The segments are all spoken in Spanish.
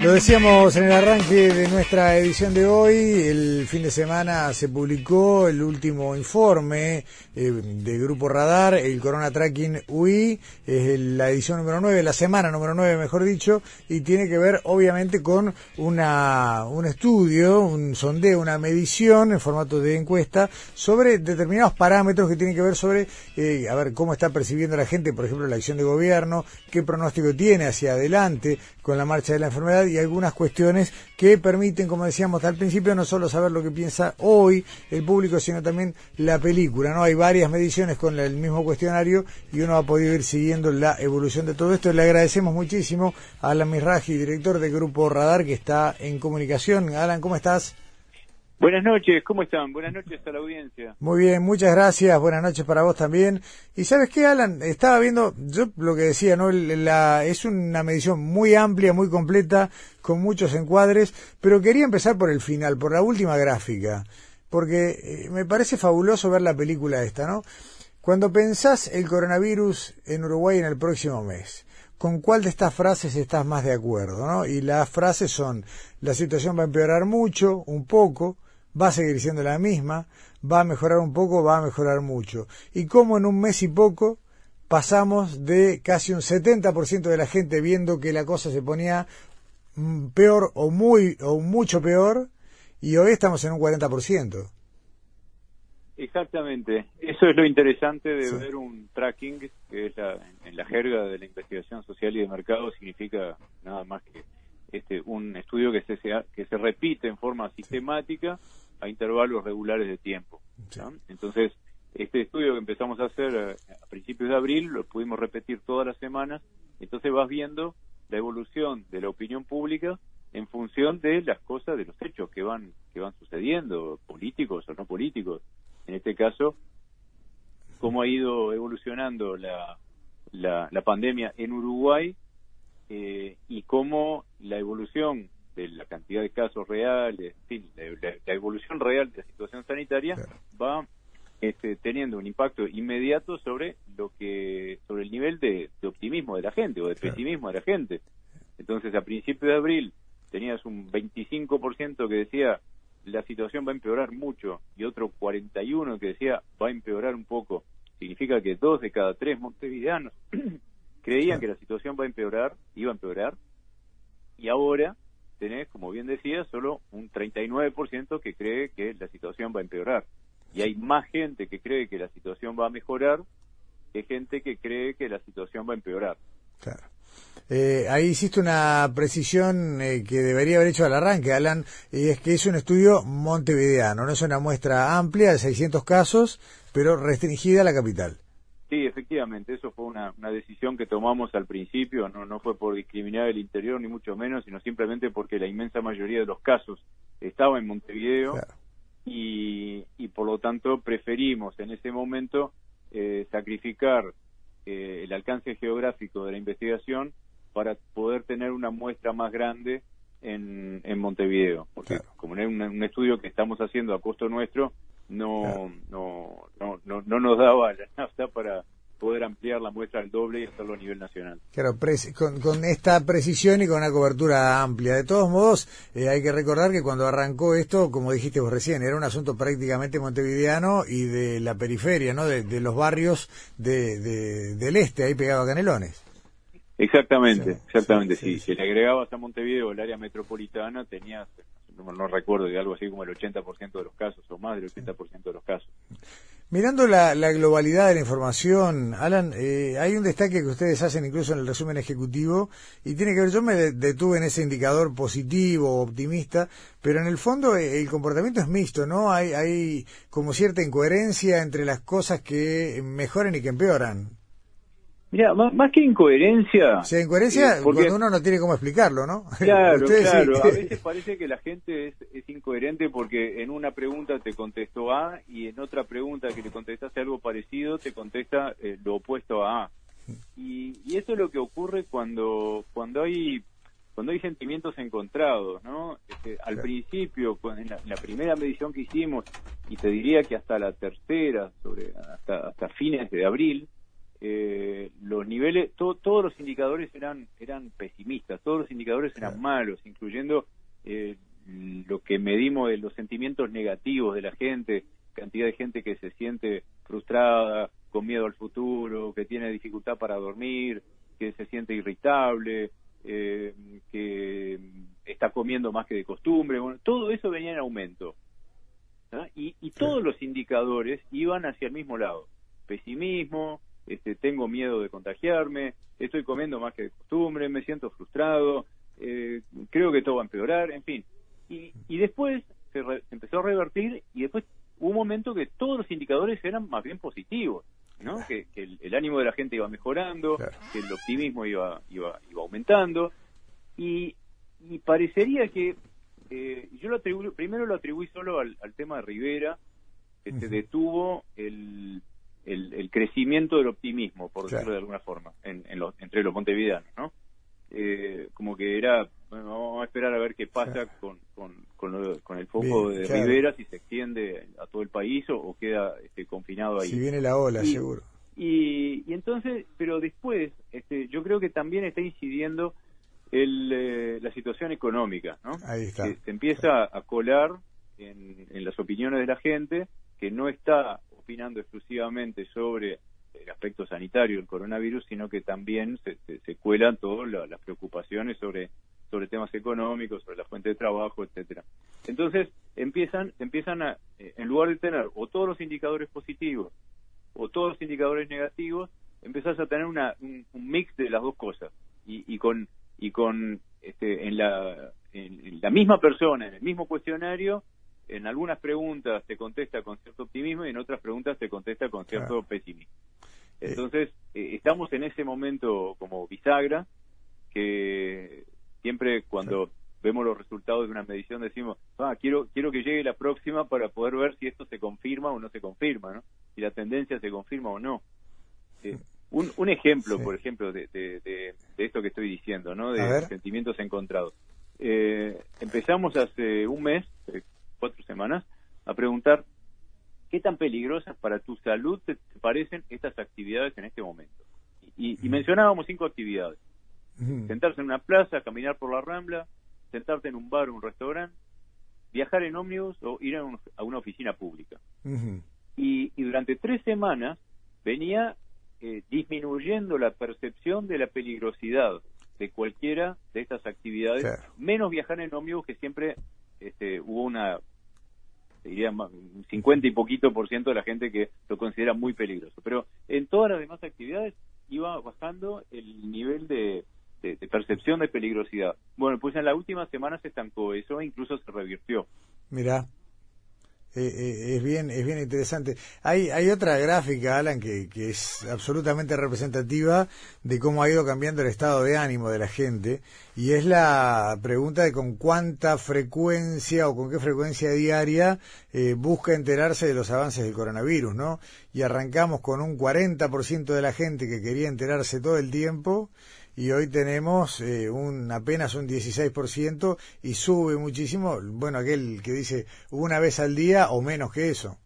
Lo decíamos en el arranque de nuestra edición de hoy, el fin de semana se publicó el último informe eh, de Grupo Radar, el Corona Tracking UI, es la edición número 9, la semana número 9 mejor dicho, y tiene que ver obviamente con una, un estudio, un sondeo, una medición en formato de encuesta sobre determinados parámetros que tienen que ver sobre, eh, a ver, cómo está percibiendo la gente, por ejemplo, la acción de gobierno, qué pronóstico tiene hacia adelante con la marcha de la enfermedad y algunas cuestiones que permiten, como decíamos al principio, no solo saber lo que piensa hoy el público, sino también la película. No hay varias mediciones con el mismo cuestionario y uno ha podido ir siguiendo la evolución de todo esto. Le agradecemos muchísimo a Alan Mirraji, director del Grupo Radar, que está en comunicación. Alan, ¿cómo estás? Buenas noches, ¿cómo están? Buenas noches a la audiencia. Muy bien, muchas gracias, buenas noches para vos también. Y sabes qué, Alan, estaba viendo, yo lo que decía, ¿no? Es una medición muy amplia, muy completa, con muchos encuadres, pero quería empezar por el final, por la última gráfica, porque eh, me parece fabuloso ver la película esta, ¿no? Cuando pensás el coronavirus en Uruguay en el próximo mes, ¿con cuál de estas frases estás más de acuerdo, no? Y las frases son, la situación va a empeorar mucho, un poco, va a seguir siendo la misma, va a mejorar un poco, va a mejorar mucho. Y como en un mes y poco pasamos de casi un 70% de la gente viendo que la cosa se ponía mm, peor o muy o mucho peor y hoy estamos en un 40%. Exactamente, eso es lo interesante de ver un tracking, que es en la jerga de la investigación social y de mercado significa nada más que este, un estudio que se, que se repite en forma sistemática a intervalos regulares de tiempo. Entonces, este estudio que empezamos a hacer eh, a, principios de abril lo pudimos repetir todas las semanas, entonces vas viendo la evolución de la opinión pública en función de las cosas, de los hechos que van que van sucediendo, políticos o no políticos. En este caso, cómo ha ido evolucionando la, la, la pandemia en Uruguay eh, y cómo la evolución de la cantidad de casos reales, en fin, la, evolución real de la situación sanitaria va este, teniendo un impacto inmediato sobre lo que sobre el nivel de, optimismo de la gente o de pesimismo de la gente. Entonces, a principios de abril tenías un 25% que decía la situación va a empeorar mucho y otro 41 que decía va a empeorar un poco. Significa que dos de cada tres montevideanos creían que la situación va a empeorar, iba a empeorar, y ahora tenés, como bien decía, solo un 39% que cree que la situación va a empeorar. Y hay más gente que cree que la situación va a mejorar que gente que cree que la situación va a empeorar. Claro. Eh, ahí hiciste una precisión eh, que debería haber hecho al arranque, Alan, y es que es un estudio montevideano, no es una muestra amplia de 600 casos, pero restringida a la capital. Sí, efectivamente, eso fue una, decisión que tomamos al principio, no, no fue por discriminar el interior ni mucho menos, sino simplemente porque la inmensa mayoría de los casos estaba en Montevideo y, por lo tanto preferimos en ese momento eh, sacrificar eh, el alcance geográfico de la investigación para poder tener una muestra más grande en, en Montevideo, porque como es un estudio que estamos haciendo a costo nuestro, no, no, no, no, no nos daba la nafta para poder ampliar la muestra al doble y hacerlo a nivel nacional. Claro, con, con, esta precisión y con una cobertura amplia. De todos modos, eh, hay que recordar que cuando arrancó esto, como dijiste vos recién, era un asunto prácticamente montevideano y de la periferia, ¿no? De, los barrios de, del este, ahí pegado a Canelones. Exactamente, exactamente, sí, Si le agregabas a Montevideo el área metropolitana, tenías no, recuerdo, de algo así como el 80% de los casos o más del 80% de los casos. Mirando la, globalidad de la información, Alan, eh, hay un destaque que ustedes hacen incluso en el resumen ejecutivo y tiene que ver, yo me detuve en ese indicador positivo, optimista, pero en el fondo eh, el comportamiento es mixto, ¿no? Hay, hay como cierta incoherencia entre las cosas que mejoran y que empeoran. Mira, más, que incoherencia... Sí, incoherencia eh, porque, cuando uno no tiene cómo explicarlo, ¿no? Claro, claro. A veces parece que la gente es, es, incoherente porque en una pregunta te contestó A y en otra pregunta que le contestaste algo parecido te contesta eh, lo opuesto a A. Y, y, eso es lo que ocurre cuando, cuando hay cuando hay sentimientos encontrados, ¿no? Este, al principio, en la, la, primera medición que hicimos, y te diría que hasta la tercera, sobre hasta, hasta fines de abril, eh, los niveles, todos los indicadores eran, eran pesimistas, todos los indicadores eran malos, incluyendo eh, lo que medimos de los sentimientos negativos de la gente, cantidad de gente que se siente frustrada, con miedo al futuro, que tiene dificultad para dormir, que se siente irritable, eh, que está comiendo más que de costumbre. Bueno, todo eso venía en aumento. Y, y todos los indicadores iban hacia el mismo lado. Pesimismo, este, tengo miedo de contagiarme, estoy comiendo más que de costumbre, me siento frustrado, eh, creo que todo va a empeorar, en fin. Y, y después se, empezó a revertir y después hubo un momento que todos los indicadores eran más bien positivos, ¿no? Que, el, ánimo de la gente iba mejorando, que el optimismo iba, iba, iba aumentando y, y parecería que eh, yo lo primero lo atribuí solo al, tema de Rivera, que se detuvo el, el, crecimiento del optimismo, por decirlo de alguna forma, en, entre los montevideanos, ¿no? Eh, como que era, bueno, vamos a esperar a ver qué pasa con, con, con, el foco de Rivera, si se extiende a todo el país o, queda este, confinado ahí. Si viene la ola, seguro. Y, y, entonces, pero después, este, yo creo que también está incidiendo el, eh, la situación económica, ¿no? Ahí está. se empieza a colar en, en las opiniones de la gente que no está opinando exclusivamente sobre el aspecto sanitario del coronavirus, sino que también se, se, cuelan todas las preocupaciones sobre sobre temas económicos, sobre la fuente de trabajo, etcétera. Entonces empiezan empiezan a en lugar de tener o todos los indicadores positivos o todos los indicadores negativos, empezás a tener una, un, mix de las dos cosas y, y con y con este, en la en la misma persona en el mismo cuestionario en algunas preguntas te contesta con cierto optimismo y en otras preguntas te contesta con cierto pesimismo. Eh. Entonces, eh, estamos en ese momento como bisagra, que siempre cuando vemos los resultados de una medición decimos, ah, quiero, quiero que llegue la próxima para poder ver si esto se confirma o no se confirma, ¿no? Si la tendencia se confirma o no. Eh, un, un ejemplo, por ejemplo, de, de, esto que estoy diciendo, ¿no? De sentimientos encontrados. empezamos hace un mes, cuatro semanas, a preguntar qué tan peligrosas para tu salud te, parecen estas actividades en este momento. Y, mencionábamos cinco actividades. Sentarse en una plaza, caminar por la rambla, sentarte en un bar o un restaurante, viajar en ómnibus o ir a, una oficina pública. y, durante tres semanas venía eh, disminuyendo la percepción de la peligrosidad de cualquiera de estas actividades, menos viajar en ómnibus que siempre este, hubo una diría un 50 y poquito por ciento de la gente que lo considera muy peligroso. Pero en todas las demás actividades iba bajando el nivel de, percepción de peligrosidad. Bueno, pues en la última semana se estancó eso, incluso se revirtió. Mira. Eh, eh, es bien es bien interesante. Hay hay otra gráfica, Alan, que, que es absolutamente representativa de cómo ha ido cambiando el estado de ánimo de la gente y es la pregunta de con cuánta frecuencia o con qué frecuencia diaria eh, busca enterarse de los avances del coronavirus, ¿no? Y arrancamos con un 40% de la gente que quería enterarse todo el tiempo y hoy tenemos eh, un apenas un 16% y sube muchísimo, bueno, aquel que dice una vez al día o menos que eso.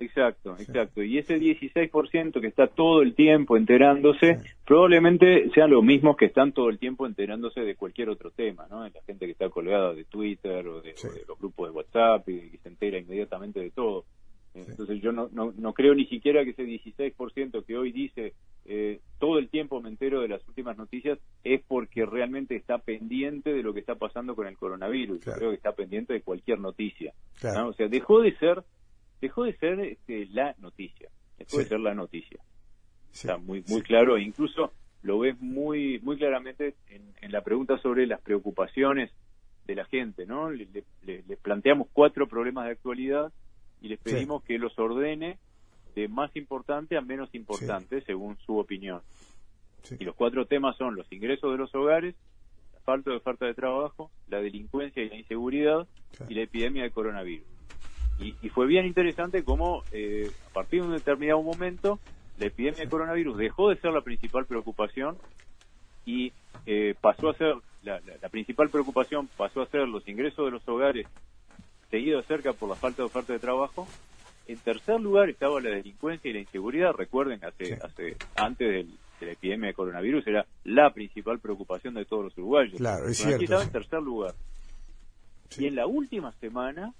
Exacto, exacto. Y ese 16% que está todo el tiempo enterándose, probablemente sean los mismos que están todo el tiempo enterándose de cualquier otro tema, ¿no? La gente que está colgada de Twitter o de, los grupos de WhatsApp y que se entera inmediatamente de todo. Entonces yo no, no, no, creo ni siquiera que ese 16% que hoy dice eh, todo el tiempo me entero de las últimas noticias es porque realmente está pendiente de lo que está pasando con el coronavirus. Yo creo que está pendiente de cualquier noticia. O sea, dejó de ser dejó de ser este, la noticia, dejó de ser la noticia. Está muy muy claro e incluso lo ves muy muy claramente en, en, la pregunta sobre las preocupaciones de la gente, ¿no? Le, le planteamos cuatro problemas de actualidad y les pedimos que los ordene de más importante a menos importante según su opinión. Y los cuatro temas son los ingresos de los hogares, la falta de oferta de trabajo, la delincuencia y la inseguridad y la epidemia de coronavirus. Y, fue bien interesante cómo eh, a partir de un determinado momento la epidemia de coronavirus dejó de ser la principal preocupación y eh, pasó a ser la, la, principal preocupación pasó a ser los ingresos de los hogares seguido de cerca por la falta de oferta de trabajo En tercer lugar estaba la delincuencia y la inseguridad. Recuerden, hace, hace antes del, de la epidemia de coronavirus era la principal preocupación de todos los uruguayos. Claro, es Bueno, aquí cierto. estaba en tercer lugar. Y en la última semana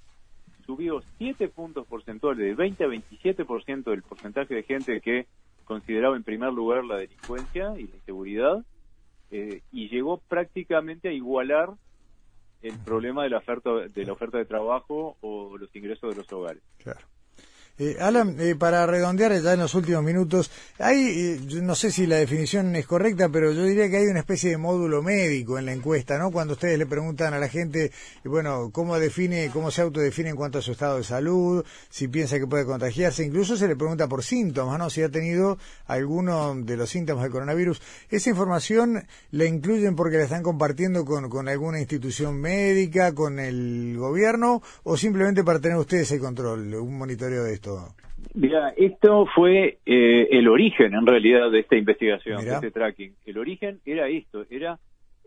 subió 7 puntos porcentuales, de 20 a 27% del porcentaje de gente que consideraba en primer lugar la delincuencia y la inseguridad, eh, y llegó prácticamente a igualar el problema de la oferta de la oferta de trabajo o los ingresos de los hogares. Claro. Eh, Alan, eh, para redondear ya en los últimos minutos, hay, eh, no sé si la definición es correcta, pero yo diría que hay una especie de módulo médico en la encuesta, ¿no? Cuando ustedes le preguntan a la gente, eh, bueno, cómo define, cómo se autodefine en cuanto a su estado de salud, si piensa que puede contagiarse, incluso se le pregunta por síntomas, ¿no? Si ha tenido alguno de los síntomas del coronavirus. ¿Esa información la incluyen porque la están compartiendo con, con alguna institución médica, con el gobierno, o simplemente para tener ustedes el control, un monitoreo de esto? Mira, esto fue eh, el origen en realidad de esta investigación, Mirá. de este tracking. El origen era esto, era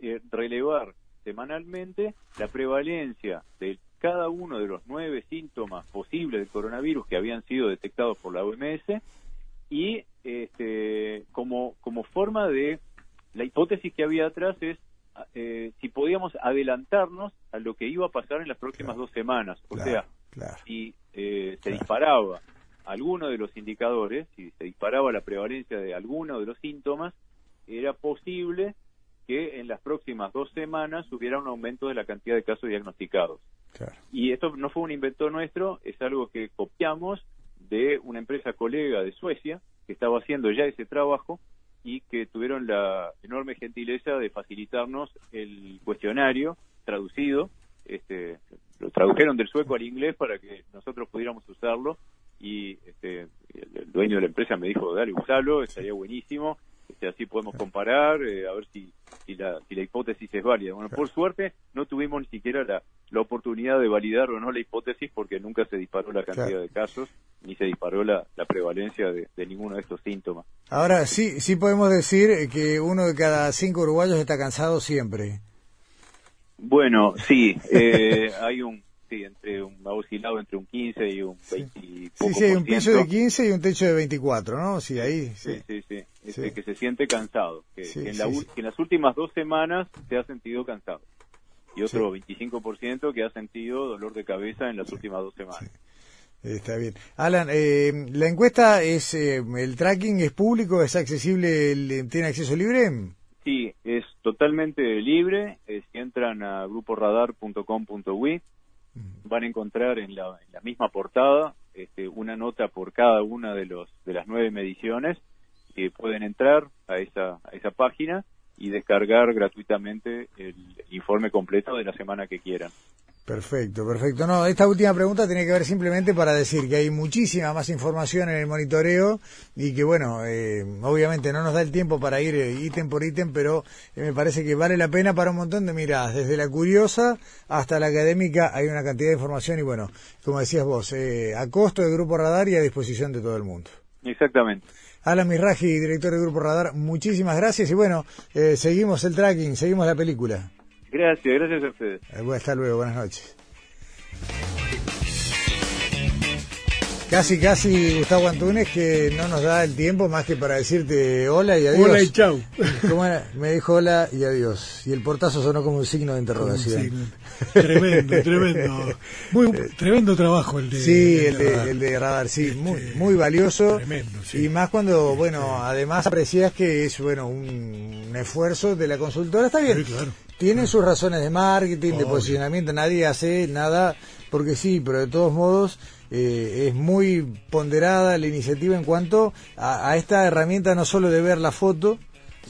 eh, relevar semanalmente la prevalencia de cada uno de los nueve síntomas posibles del coronavirus que habían sido detectados por la OMS y este, como, como forma de la hipótesis que había atrás es eh, si podíamos adelantarnos a lo que iba a pasar en las próximas Claro. dos semanas. O Claro, sea, claro. si eh, se disparaba alguno de los indicadores, si se disparaba la prevalencia de alguno de los síntomas, era posible que en las próximas dos semanas hubiera un aumento de la cantidad de casos diagnosticados. Claro. Y esto no fue un invento nuestro, es algo que copiamos de una empresa colega de Suecia que estaba haciendo ya ese trabajo y que tuvieron la enorme gentileza de facilitarnos el cuestionario traducido. Este, lo tradujeron del sueco al inglés para que nosotros pudiéramos usarlo y este, el, dueño de la empresa me dijo, dale, usalo, estaría buenísimo, este, así podemos comparar, eh, a ver si, si, la, si la hipótesis es válida. Bueno, por suerte no tuvimos ni siquiera la, la oportunidad de validar o no la hipótesis porque nunca se disparó la cantidad Claro. de casos ni se disparó la, la prevalencia de, de ninguno de estos síntomas. Ahora, sí, sí podemos decir que uno de cada cinco uruguayos está cansado siempre. Bueno, sí, eh, hay un, sí, entre un, ha oscilado entre un 15 y un 20 y Sí, poco sí, hay un piso de 15 y un techo de 24, ¿no? Sí, ahí, sí. Sí, sí, sí. Este, Sí. Que se siente cansado. Que, Sí, que en la que en las últimas dos semanas se ha sentido cansado. Y otro 25% que ha sentido dolor de cabeza en las últimas dos semanas. Está bien. Alan, eh, la encuesta es, eh, el tracking es público, es accesible, el- tiene acceso libre. Totalmente libre. eh, si entran a gruporadar.com.ui van a encontrar en la, en la misma portada este, una nota por cada una de los de las nueve mediciones. que pueden entrar a esa a esa página y descargar gratuitamente el informe completo de la semana que quieran. Perfecto, perfecto. No, esta última pregunta tiene que ver simplemente para decir que hay muchísima más información en el monitoreo y que, bueno, eh, obviamente no nos da el tiempo para ir eh, ítem por ítem, pero eh, me parece que vale la pena para un montón de miradas. Desde la curiosa hasta la académica hay una cantidad de información y, bueno, como decías vos, eh, a costo del Grupo Radar y a disposición de todo el mundo. Exactamente. Alan Mirraji, director del Grupo Radar, muchísimas gracias y, bueno, eh, seguimos el tracking, seguimos la película. Gracias, gracias a ustedes. Eh, bueno, hasta luego, buenas noches. Casi, casi Gustavo Antunes que no nos da el tiempo más que para decirte hola y adiós. Hola y chau. ¿Cómo era? Me dijo hola y adiós. Y el portazo sonó como un signo de interrogación. Tremendo, tremendo. Muy tremendo trabajo el de. Sí, el de, Radar. el de radar, sí, muy, muy valioso. Tremendo, sí. Y más cuando, bueno, además aprecias que es, bueno, un, un esfuerzo de la consultora. Está bien. Sí, claro. Tienen sus razones de marketing, de posicionamiento. Nadie hace nada porque sí, pero de todos modos eh, es muy ponderada la iniciativa en cuanto a, a esta herramienta no solo de ver la foto,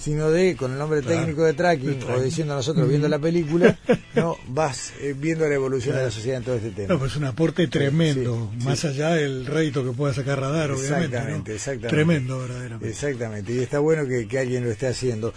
sino de, con el nombre Claro, técnico de tracking, o diciendo nosotros viendo la película, no vas eh, viendo la evolución de la sociedad en todo este tema. No, pues un aporte tremendo, sí, más sí. allá del rédito que pueda sacar radar, obviamente. ¿no? Exactamente, exactamente. Tremendo, verdaderamente. Exactamente, y está bueno que, que alguien lo esté haciendo.